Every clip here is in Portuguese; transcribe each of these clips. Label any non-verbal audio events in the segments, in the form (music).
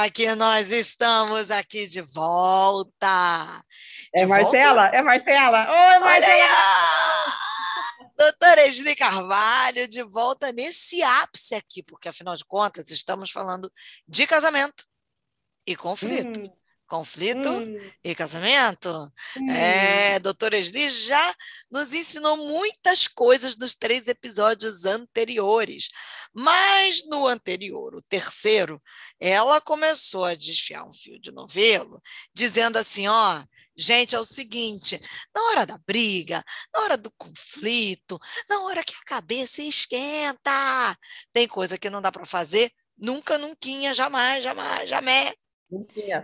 Olha que nós estamos aqui de volta. De é Marcela? Volta? É Marcela? Oi, Marcela! Doutora Esli Carvalho, de volta nesse ápice aqui, porque afinal de contas estamos falando de casamento e conflito. Hum conflito hum. e casamento. Hum. É, doutora Esli já nos ensinou muitas coisas nos três episódios anteriores, mas no anterior, o terceiro, ela começou a desfiar um fio de novelo, dizendo assim, ó, Gente, é o seguinte: na hora da briga, na hora do conflito, na hora que a cabeça esquenta, tem coisa que não dá para fazer, nunca, nunca, jamais, jamais, jamais.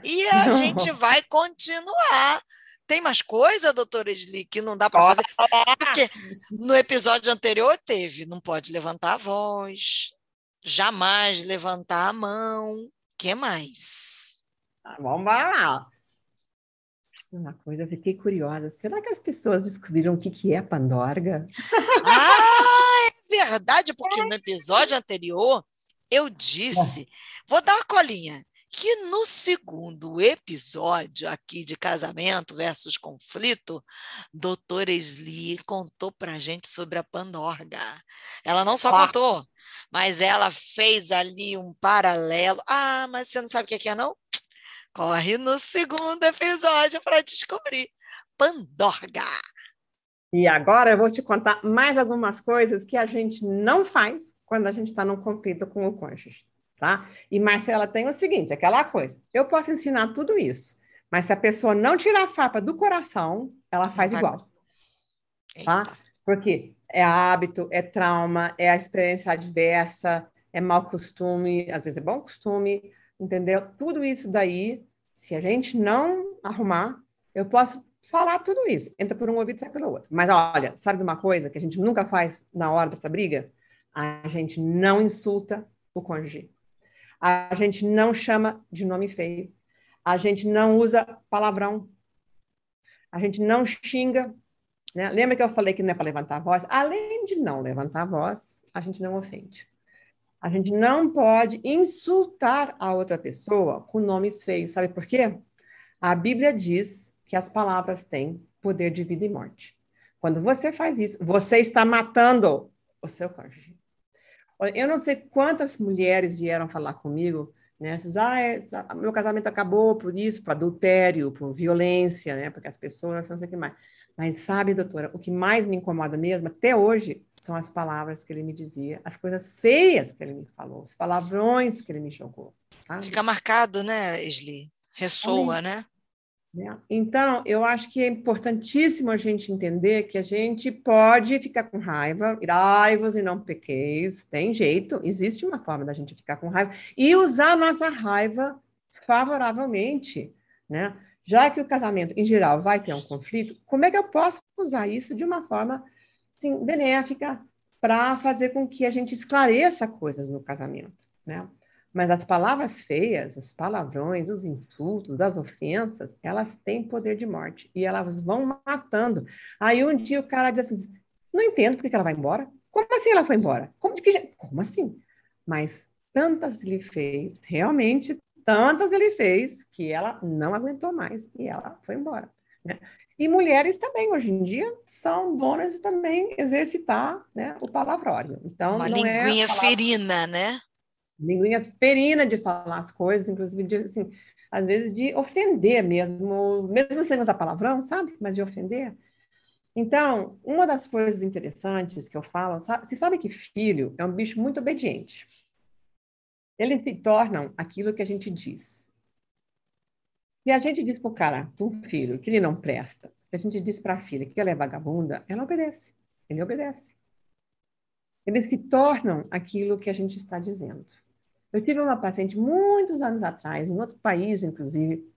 E a (laughs) gente vai continuar. Tem mais coisa, doutora Esli, que não dá para fazer? Porque no episódio anterior teve, não pode levantar a voz, jamais levantar a mão. que mais? Ah, vamos lá. Uma coisa, eu fiquei curiosa. Será que as pessoas descobriram o que, que é a Pandorga? (laughs) Ah, é verdade, porque no episódio anterior eu disse, vou dar uma colinha que no segundo episódio aqui de casamento versus conflito, doutora Esli contou para gente sobre a Pandorga. Ela não só contou, mas ela fez ali um paralelo. Ah, mas você não sabe o que é, não? Corre no segundo episódio para descobrir. Pandorga. E agora eu vou te contar mais algumas coisas que a gente não faz quando a gente está num conflito com o cônjuge tá? E Marcela tem o seguinte, aquela coisa, eu posso ensinar tudo isso, mas se a pessoa não tirar a fapa do coração, ela faz igual, tá? Porque é hábito, é trauma, é a experiência adversa, é mau costume, às vezes é bom costume, entendeu? Tudo isso daí, se a gente não arrumar, eu posso falar tudo isso. Entra por um ouvido e sai pelo outro. Mas olha, sabe de uma coisa que a gente nunca faz na hora dessa briga? A gente não insulta o cônjuge. A gente não chama de nome feio. A gente não usa palavrão. A gente não xinga. Né? Lembra que eu falei que não é para levantar a voz? Além de não levantar a voz, a gente não ofende. A gente não pode insultar a outra pessoa com nomes feios. Sabe por quê? A Bíblia diz que as palavras têm poder de vida e morte. Quando você faz isso, você está matando o seu cônjuge. Eu não sei quantas mulheres vieram falar comigo, né? Essas, ah, essa, meu casamento acabou por isso, por adultério, por violência, né? Porque as pessoas não sei o que mais. Mas sabe, doutora, o que mais me incomoda mesmo, até hoje, são as palavras que ele me dizia, as coisas feias que ele me falou, os palavrões que ele me jogou. Sabe? Fica marcado, né, Esli? Ressoa, né? Né? Então, eu acho que é importantíssimo a gente entender que a gente pode ficar com raiva, raivos e não pequeis, tem jeito, existe uma forma da gente ficar com raiva e usar a nossa raiva favoravelmente, né? Já que o casamento, em geral, vai ter um conflito, como é que eu posso usar isso de uma forma assim, benéfica para fazer com que a gente esclareça coisas no casamento, né? Mas as palavras feias, os palavrões, os insultos, as ofensas, elas têm poder de morte e elas vão matando. Aí um dia o cara diz assim: não entendo por que ela vai embora. Como assim ela foi embora? Como, de que, como assim? Mas tantas ele fez, realmente tantas ele fez, que ela não aguentou mais e ela foi embora. Né? E mulheres também, hoje em dia, são bonas de também exercitar né, o palavrório. Então, Uma é linguinha é palavra... ferina, né? Linguinha ferina de falar as coisas, inclusive, de, assim, às vezes de ofender mesmo, mesmo sem usar palavrão, sabe? Mas de ofender. Então, uma das coisas interessantes que eu falo, sabe, você sabe que filho é um bicho muito obediente. Eles se tornam aquilo que a gente diz. E a gente diz para o cara, para um filho, que ele não presta. Se a gente diz para a filha que ela é vagabunda, ela obedece. Ele obedece. Eles se tornam aquilo que a gente está dizendo. Eu tive uma paciente muitos anos atrás, em outro país, inclusive,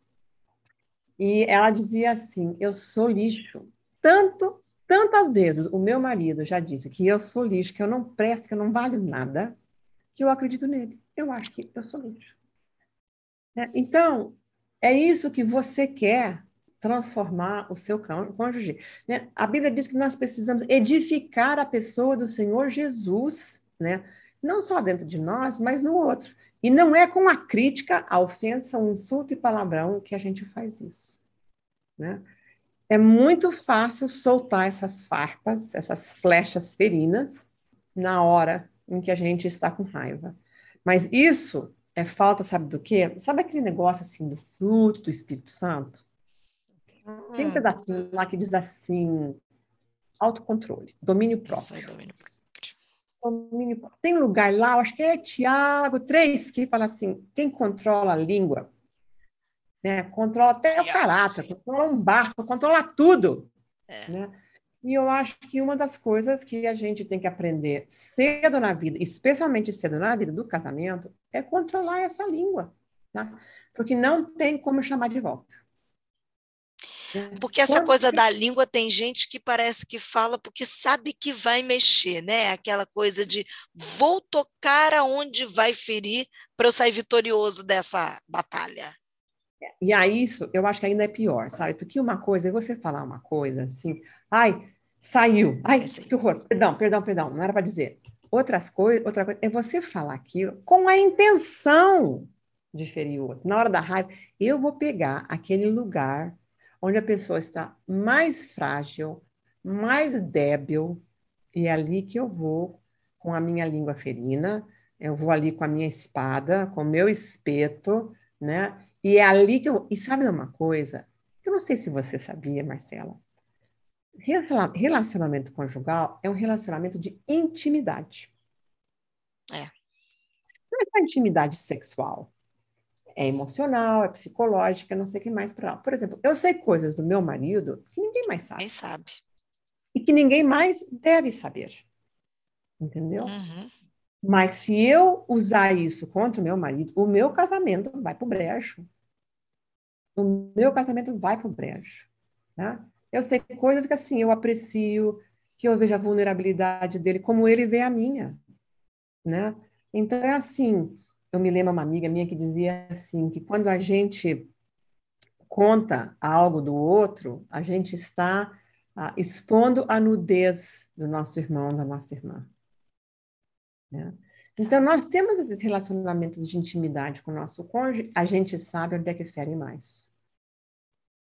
e ela dizia assim: Eu sou lixo. Tanto, tantas vezes o meu marido já disse que eu sou lixo, que eu não presto, que eu não valho nada, que eu acredito nele. Eu acho que eu sou lixo. É, então, é isso que você quer transformar o seu cônjuge. Né? A Bíblia diz que nós precisamos edificar a pessoa do Senhor Jesus, né? Não só dentro de nós, mas no outro. E não é com a crítica, a ofensa, o insulto e palavrão que a gente faz isso. Né? É muito fácil soltar essas farpas, essas flechas ferinas, na hora em que a gente está com raiva. Mas isso é falta, sabe do quê? Sabe aquele negócio assim do fruto do Espírito Santo? Tem um hum. pedacinho lá que diz assim: autocontrole, domínio próprio. Domínio próprio. Domínio. Tem um lugar lá, acho que é Tiago 3, que fala assim: quem controla a língua, né, controla até o caráter, controla um barco, controla tudo. É. Né? E eu acho que uma das coisas que a gente tem que aprender cedo na vida, especialmente cedo na vida do casamento, é controlar essa língua, tá? Porque não tem como chamar de volta. Porque essa coisa da língua tem gente que parece que fala porque sabe que vai mexer, né? Aquela coisa de vou tocar aonde vai ferir para eu sair vitorioso dessa batalha. E aí isso, eu acho que ainda é pior, sabe? Porque uma coisa é você falar uma coisa assim, ai, Saiu. Ai, que horror. Perdão, perdão, perdão. Não era para dizer. Outras coisas, outra coisa é você falar aquilo com a intenção de ferir o outro. Na hora da raiva, eu vou pegar aquele lugar onde a pessoa está mais frágil, mais débil, e é ali que eu vou com a minha língua ferina, eu vou ali com a minha espada, com o meu espeto, né? E é ali que eu. E sabe uma coisa? Eu não sei se você sabia, Marcela, relacionamento conjugal é um relacionamento de intimidade. É. Não é intimidade sexual. É emocional, é psicológica, não sei o que mais para lá. Por exemplo, eu sei coisas do meu marido que ninguém mais sabe. Ninguém sabe. E que ninguém mais deve saber. Entendeu? Uhum. Mas se eu usar isso contra o meu marido, o meu casamento vai para o brejo. O meu casamento vai para o brejo. Tá? Eu sei coisas que assim eu aprecio, que eu vejo a vulnerabilidade dele como ele vê a minha, né? Então é assim, eu me lembro uma amiga minha que dizia assim que quando a gente conta algo do outro, a gente está ah, expondo a nudez do nosso irmão, da nossa irmã. Né? Então, nós temos esses relacionamentos de intimidade com o nosso cônjuge, a gente sabe onde é que fere mais.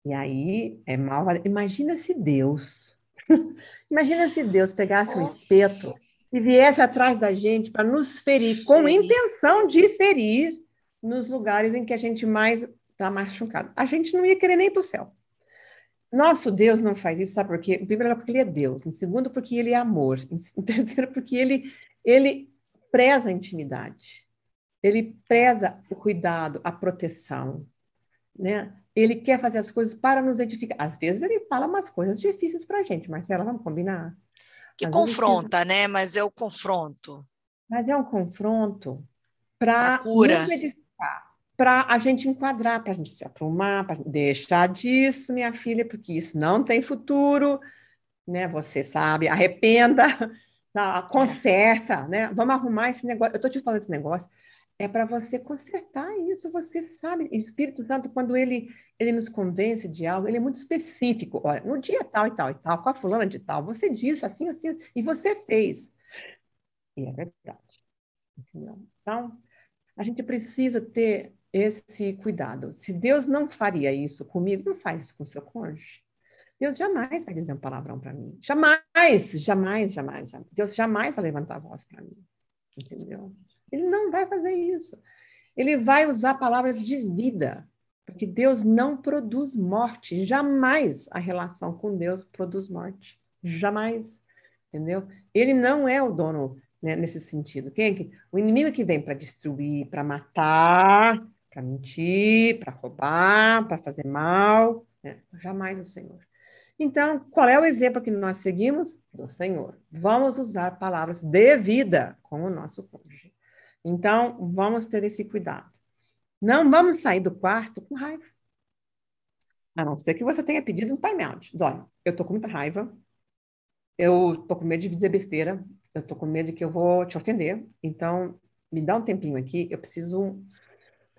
E aí é mal. Imagina se Deus, (laughs) imagina se Deus pegasse um espeto e viesse atrás da gente para nos ferir, com intenção de ferir nos lugares em que a gente mais está machucado. A gente não ia querer nem para o céu. Nosso Deus não faz isso, sabe por quê? Em primeiro lugar, porque ele é Deus. Em segundo, porque ele é amor. (laughs) Em terceiro, porque ele, ele preza a intimidade. Ele preza o cuidado, a proteção. Né? ele quer fazer as coisas para nos edificar. Às vezes ele fala umas coisas difíceis para a gente, Marcela, vamos combinar? Que Às confronta, vezes... né? Mas é o confronto. Mas é um confronto para edificar, para a gente enquadrar, para a gente se aprumar, para deixar disso, minha filha, porque isso não tem futuro, né? Você sabe, arrependa, (laughs) tá? conserta, né? Vamos arrumar esse negócio. Eu estou te falando esse negócio é para você consertar isso, você sabe. Espírito Santo, quando ele, ele nos convence de algo, ele é muito específico. Olha, no dia tal e tal e tal, com a fulana de tal, você disse assim, assim, e você fez. E é verdade. Então, a gente precisa ter esse cuidado. Se Deus não faria isso comigo, não faz isso com o seu cônjuge. Deus jamais vai dizer um palavrão para mim. Jamais, jamais, jamais, jamais. Deus jamais vai levantar a voz para mim. Entendeu? Ele não vai fazer isso. Ele vai usar palavras de vida, porque Deus não produz morte. Jamais a relação com Deus produz morte. Jamais. Entendeu? Ele não é o dono né, nesse sentido. Quem é que, o inimigo que vem para destruir, para matar, para mentir, para roubar, para fazer mal, né? jamais o Senhor. Então, qual é o exemplo que nós seguimos? Do Senhor. Vamos usar palavras de vida com o nosso cônjuge. Então, vamos ter esse cuidado. Não vamos sair do quarto com raiva. A não ser que você tenha pedido um timeout. Diz, olha, eu tô com muita raiva, eu tô com medo de dizer besteira, eu tô com medo de que eu vou te ofender, então me dá um tempinho aqui, eu preciso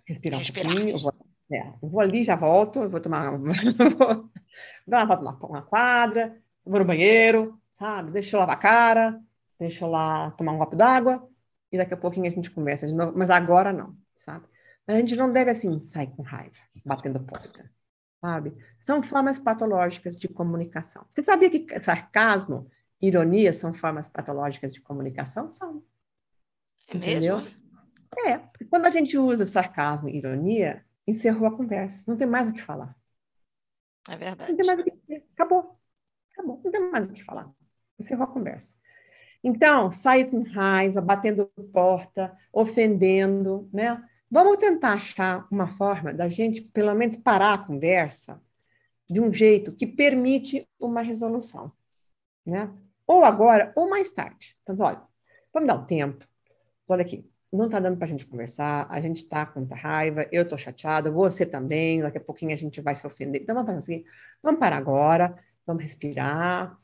respirar, respirar. um pouquinho, eu vou, é, eu vou ali, já volto, eu vou tomar, (laughs) vou dar uma volta na, na quadra, vou no banheiro, sabe? Deixa eu lavar a cara, deixa eu lá tomar um copo d'água, e daqui a pouquinho a gente conversa de novo, mas agora não. sabe? A gente não deve, assim, sair com raiva, batendo porta, sabe? São formas patológicas de comunicação. Você sabia que sarcasmo, ironia são formas patológicas de comunicação? São. É Entendeu? mesmo? É, porque quando a gente usa sarcasmo e ironia, encerrou a conversa, não tem mais o que falar. É verdade. Não tem mais o que dizer. Acabou. Acabou. Não tem mais o que falar. Encerrou a conversa. Então, sai com raiva, batendo porta, ofendendo, né? Vamos tentar achar uma forma da gente, pelo menos, parar a conversa de um jeito que permite uma resolução, né? Ou agora, ou mais tarde. Então, olha, vamos dar um tempo. Olha aqui, não está dando para a gente conversar, a gente está com muita raiva, eu estou chateada, você também, daqui a pouquinho a gente vai se ofender. Então vamos fazer assim, vamos parar agora, vamos respirar,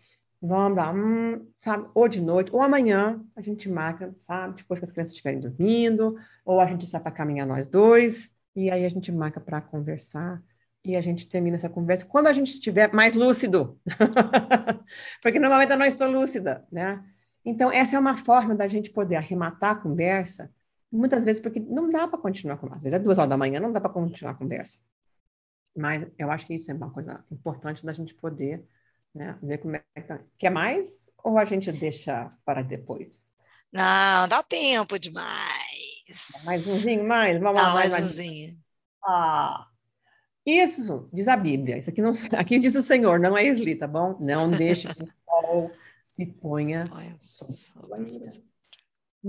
vamos dar, um, sabe, ou de noite, ou amanhã a gente marca, sabe, depois que as crianças estiverem dormindo, ou a gente sai para caminhar nós dois, e aí a gente marca para conversar, e a gente termina essa conversa quando a gente estiver mais lúcido, (laughs) porque normalmente eu não estou lúcida, né? Então, essa é uma forma da gente poder arrematar a conversa muitas vezes porque não dá para continuar com às vezes é duas horas da manhã não dá para continuar a conversa mas eu acho que isso é uma coisa importante da gente poder né, ver como é que tá. quer mais ou a gente deixa para depois? Não dá tempo demais. Mais umzinho mais? Vamos lá mais, mais umzinho. ah isso diz a Bíblia. Isso aqui não (laughs) aqui diz o Senhor não é Esli tá bom? Não deixe que o (laughs) sol se ponha, se ponha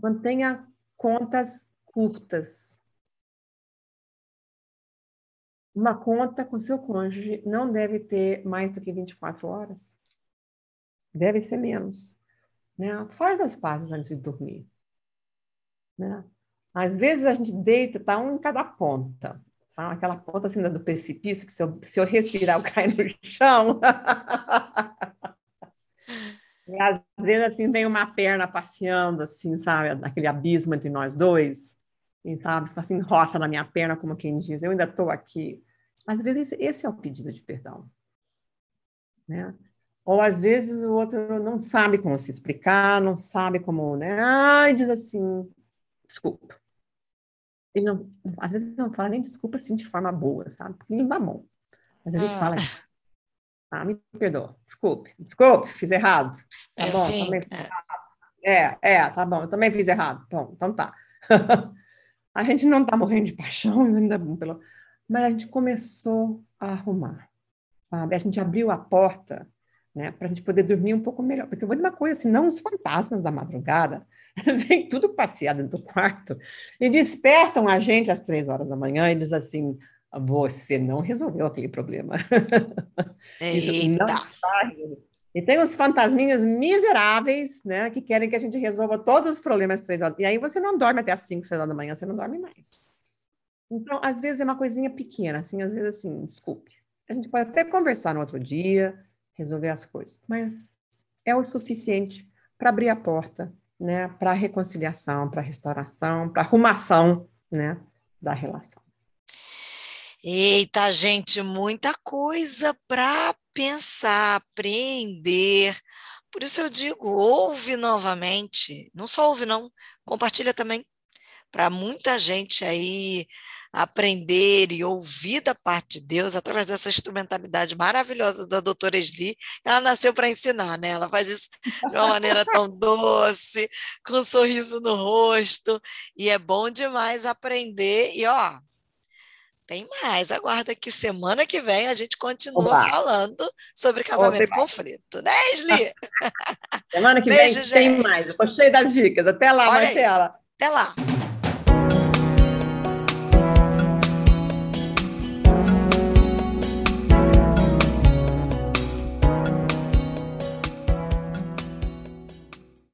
mantenha contas curtas. Uma conta com seu cônjuge não deve ter mais do que 24 horas. Deve ser menos. Né? Faz as pazes antes de dormir. Né? Às vezes a gente deita, tá um em cada ponta. Sabe? Aquela ponta assim do precipício, que se eu, se eu respirar eu (laughs) caio no chão. (laughs) E às vezes assim vem uma perna passeando, assim, sabe, naquele abismo entre nós dois, e sabe, assim, roça na minha perna, como quem diz, eu ainda estou aqui. Às vezes esse é o pedido de perdão, né? Ou às vezes o outro não sabe como se explicar, não sabe como, né? Ai, diz assim, desculpa. Ele não, às vezes não fala nem desculpa assim de forma boa, sabe? Porque não dá mão. Mas ele ah. fala ah, me perdoa. Desculpe, desculpe, fiz errado. Tá é, bom, sim. também fiz é. errado. É, é, tá bom, eu também fiz errado. Bom, então tá. (laughs) a gente não tá morrendo de paixão, (laughs) ainda pelo... mas a gente começou a arrumar. Sabe? A gente abriu a porta né, para a gente poder dormir um pouco melhor. Porque eu vou dizer uma coisa, assim, não os fantasmas da madrugada, (laughs) vem tudo passeado dentro do quarto e despertam a gente às três horas da manhã e diz assim, você não resolveu aquele problema. (laughs) Isso não está E tem os fantasminhas miseráveis, né, que querem que a gente resolva todos os problemas três horas. E aí você não dorme até às cinco, seis horas da manhã, você não dorme mais. Então, às vezes é uma coisinha pequena, assim, às vezes assim, desculpe. A gente pode até conversar no outro dia, resolver as coisas, mas é o suficiente para abrir a porta, né, para reconciliação, para restauração, para arrumação, né, da relação. Eita, gente, muita coisa para pensar, aprender. Por isso eu digo, ouve novamente. Não só ouve, não, compartilha também. Para muita gente aí aprender e ouvir da parte de Deus através dessa instrumentalidade maravilhosa da doutora Esli. Ela nasceu para ensinar, né? Ela faz isso de uma maneira tão (laughs) doce, com um sorriso no rosto, e é bom demais aprender. E ó, tem mais. Aguarda que semana que vem a gente continua Opa. falando sobre casamento Opa. conflito, né, Esli? semana que Beijo, vem gente. tem mais. Eu gostei das dicas. Até lá, Olha Marcela. Aí. Até lá.